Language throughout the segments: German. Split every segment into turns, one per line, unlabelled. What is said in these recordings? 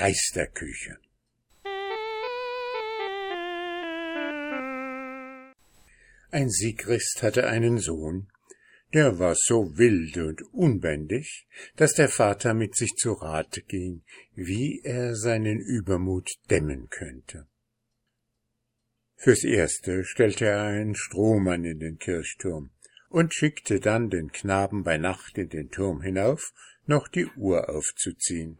Geisterküche. Ein Sigrist hatte einen Sohn, der war so wild und unbändig, dass der Vater mit sich zu Rate ging, wie er seinen Übermut dämmen könnte. Fürs Erste stellte er einen Strohmann in den Kirchturm und schickte dann den Knaben bei Nacht in den Turm hinauf, noch die Uhr aufzuziehen.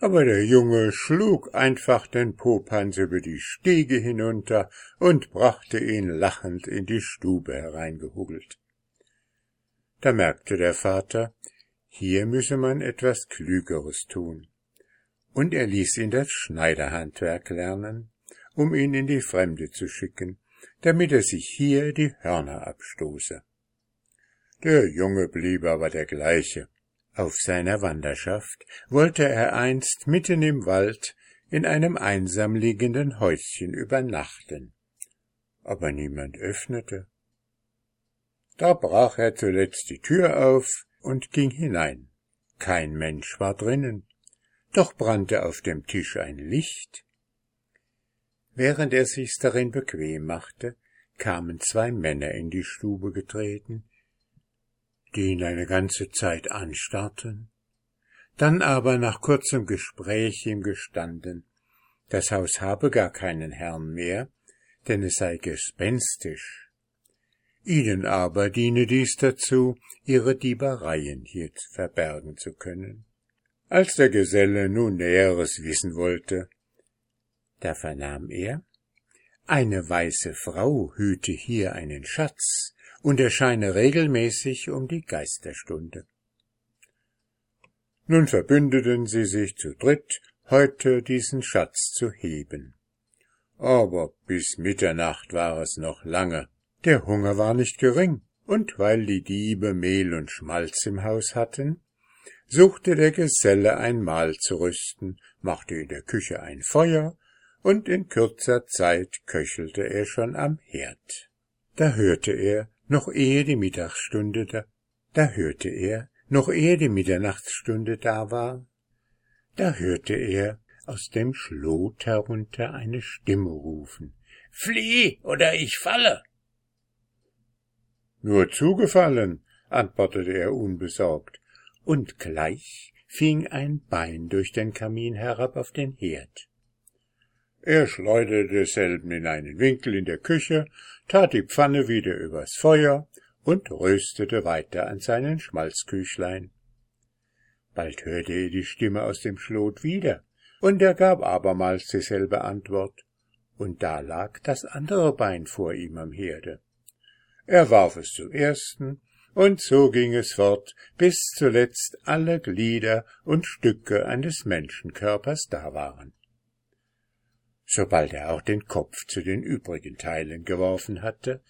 Aber der Junge schlug einfach den Popanz über die Stiege hinunter und brachte ihn lachend in die Stube hereingehuggelt. Da merkte der Vater, hier müsse man etwas Klügeres tun, und er ließ ihn das Schneiderhandwerk lernen, um ihn in die Fremde zu schicken, damit er sich hier die Hörner abstoße. Der Junge blieb aber der gleiche, auf seiner Wanderschaft wollte er einst mitten im Wald in einem einsam liegenden Häuschen übernachten, aber niemand öffnete. Da brach er zuletzt die Tür auf und ging hinein. Kein Mensch war drinnen, doch brannte auf dem Tisch ein Licht. Während er sich's darin bequem machte, kamen zwei Männer in die Stube getreten, die ihn eine ganze Zeit anstarrten, dann aber nach kurzem Gespräch ihm gestanden, das Haus habe gar keinen Herrn mehr, denn es sei gespenstisch. Ihnen aber diene dies dazu, ihre Diebereien hier verbergen zu können. Als der Geselle nun Näheres wissen wollte, da vernahm er, eine weiße Frau hüte hier einen Schatz, und erscheine regelmäßig um die Geisterstunde. Nun verbündeten sie sich zu dritt, heute diesen Schatz zu heben. Aber bis Mitternacht war es noch lange. Der Hunger war nicht gering, und weil die Diebe Mehl und Schmalz im Haus hatten, suchte der Geselle ein Mahl zu rüsten, machte in der Küche ein Feuer, und in kürzer Zeit köchelte er schon am Herd. Da hörte er, noch ehe die Mittagsstunde da, da hörte er, noch ehe die Mitternachtsstunde da war, da hörte er aus dem Schlot herunter eine Stimme rufen. Flieh, oder ich falle! Nur zugefallen, antwortete er unbesorgt, und gleich fing ein Bein durch den Kamin herab auf den Herd. Er schleuderte desselben in einen Winkel in der Küche, tat die Pfanne wieder übers Feuer und röstete weiter an seinen Schmalzküchlein. Bald hörte er die Stimme aus dem Schlot wieder, und er gab abermals dieselbe Antwort, und da lag das andere Bein vor ihm am Herde. Er warf es zum ersten, und so ging es fort, bis zuletzt alle Glieder und Stücke eines Menschenkörpers da waren. Sobald er auch den Kopf zu den übrigen Teilen geworfen hatte,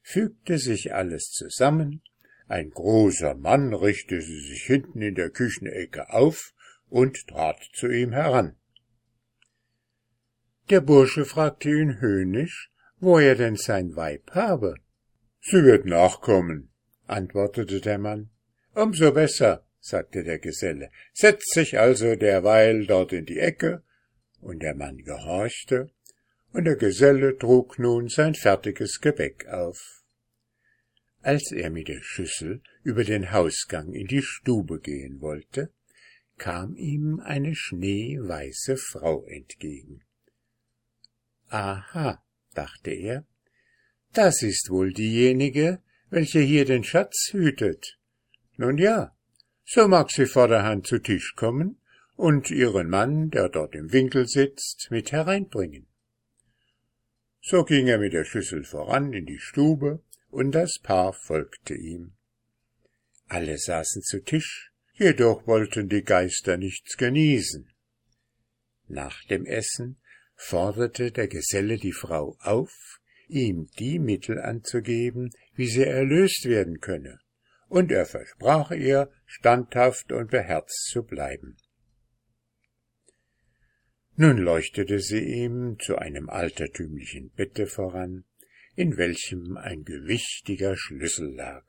fügte sich alles zusammen, ein großer Mann richtete sich hinten in der Küchenecke auf und trat zu ihm heran. Der Bursche fragte ihn höhnisch, wo er denn sein Weib habe. Sie wird nachkommen, antwortete der Mann. Umso besser, sagte der Geselle, setzt sich also derweil dort in die Ecke und der Mann gehorchte, und der Geselle trug nun sein fertiges Gebäck auf. Als er mit der Schüssel über den Hausgang in die Stube gehen wollte, kam ihm eine schneeweiße Frau entgegen. Aha, dachte er, das ist wohl diejenige, welche hier den Schatz hütet. Nun ja, so mag sie vorderhand zu Tisch kommen und ihren Mann, der dort im Winkel sitzt, mit hereinbringen. So ging er mit der Schüssel voran in die Stube, und das Paar folgte ihm. Alle saßen zu Tisch, jedoch wollten die Geister nichts genießen. Nach dem Essen forderte der Geselle die Frau auf, ihm die Mittel anzugeben, wie sie erlöst werden könne, und er versprach ihr, standhaft und beherzt zu bleiben. Nun leuchtete sie ihm zu einem altertümlichen Bette voran, in welchem ein gewichtiger Schlüssel lag.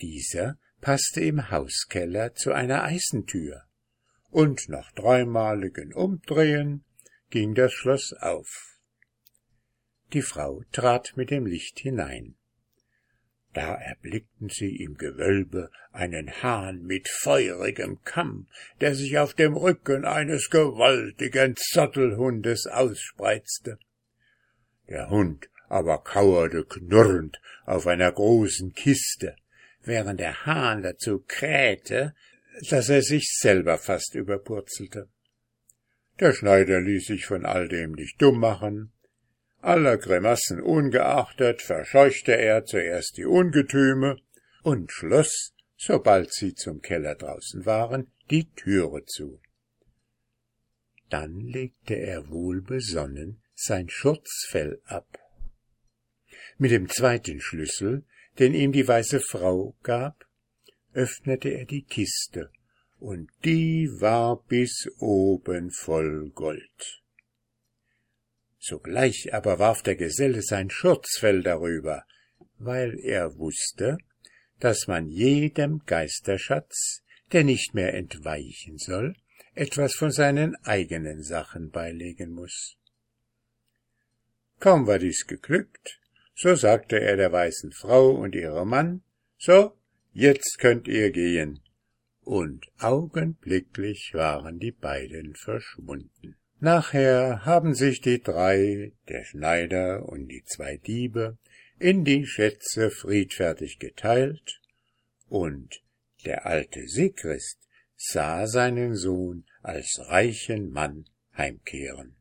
Dieser passte im Hauskeller zu einer Eisentür, und nach dreimaligen Umdrehen ging das Schloss auf. Die Frau trat mit dem Licht hinein. Da erblickten sie im Gewölbe einen Hahn mit feurigem Kamm, der sich auf dem Rücken eines gewaltigen Zottelhundes ausspreizte. Der Hund aber kauerte knurrend auf einer großen Kiste, während der Hahn dazu krähte, dass er sich selber fast überpurzelte. Der Schneider ließ sich von all dem nicht dumm machen. Aller Grimassen ungeachtet verscheuchte er zuerst die Ungetüme und schloss, sobald sie zum Keller draußen waren, die Türe zu. Dann legte er wohlbesonnen sein Schurzfell ab. Mit dem zweiten Schlüssel, den ihm die weiße Frau gab, öffnete er die Kiste, und die war bis oben voll Gold. Sogleich aber warf der Geselle sein Schurzfell darüber, weil er wusste, dass man jedem Geisterschatz, der nicht mehr entweichen soll, etwas von seinen eigenen Sachen beilegen muss. Kaum war dies geglückt, so sagte er der weißen Frau und ihrem Mann, so, jetzt könnt ihr gehen. Und augenblicklich waren die beiden verschwunden. Nachher haben sich die drei, der Schneider und die zwei Diebe, in die Schätze friedfertig geteilt, und der alte Sigrist sah seinen Sohn als reichen Mann heimkehren.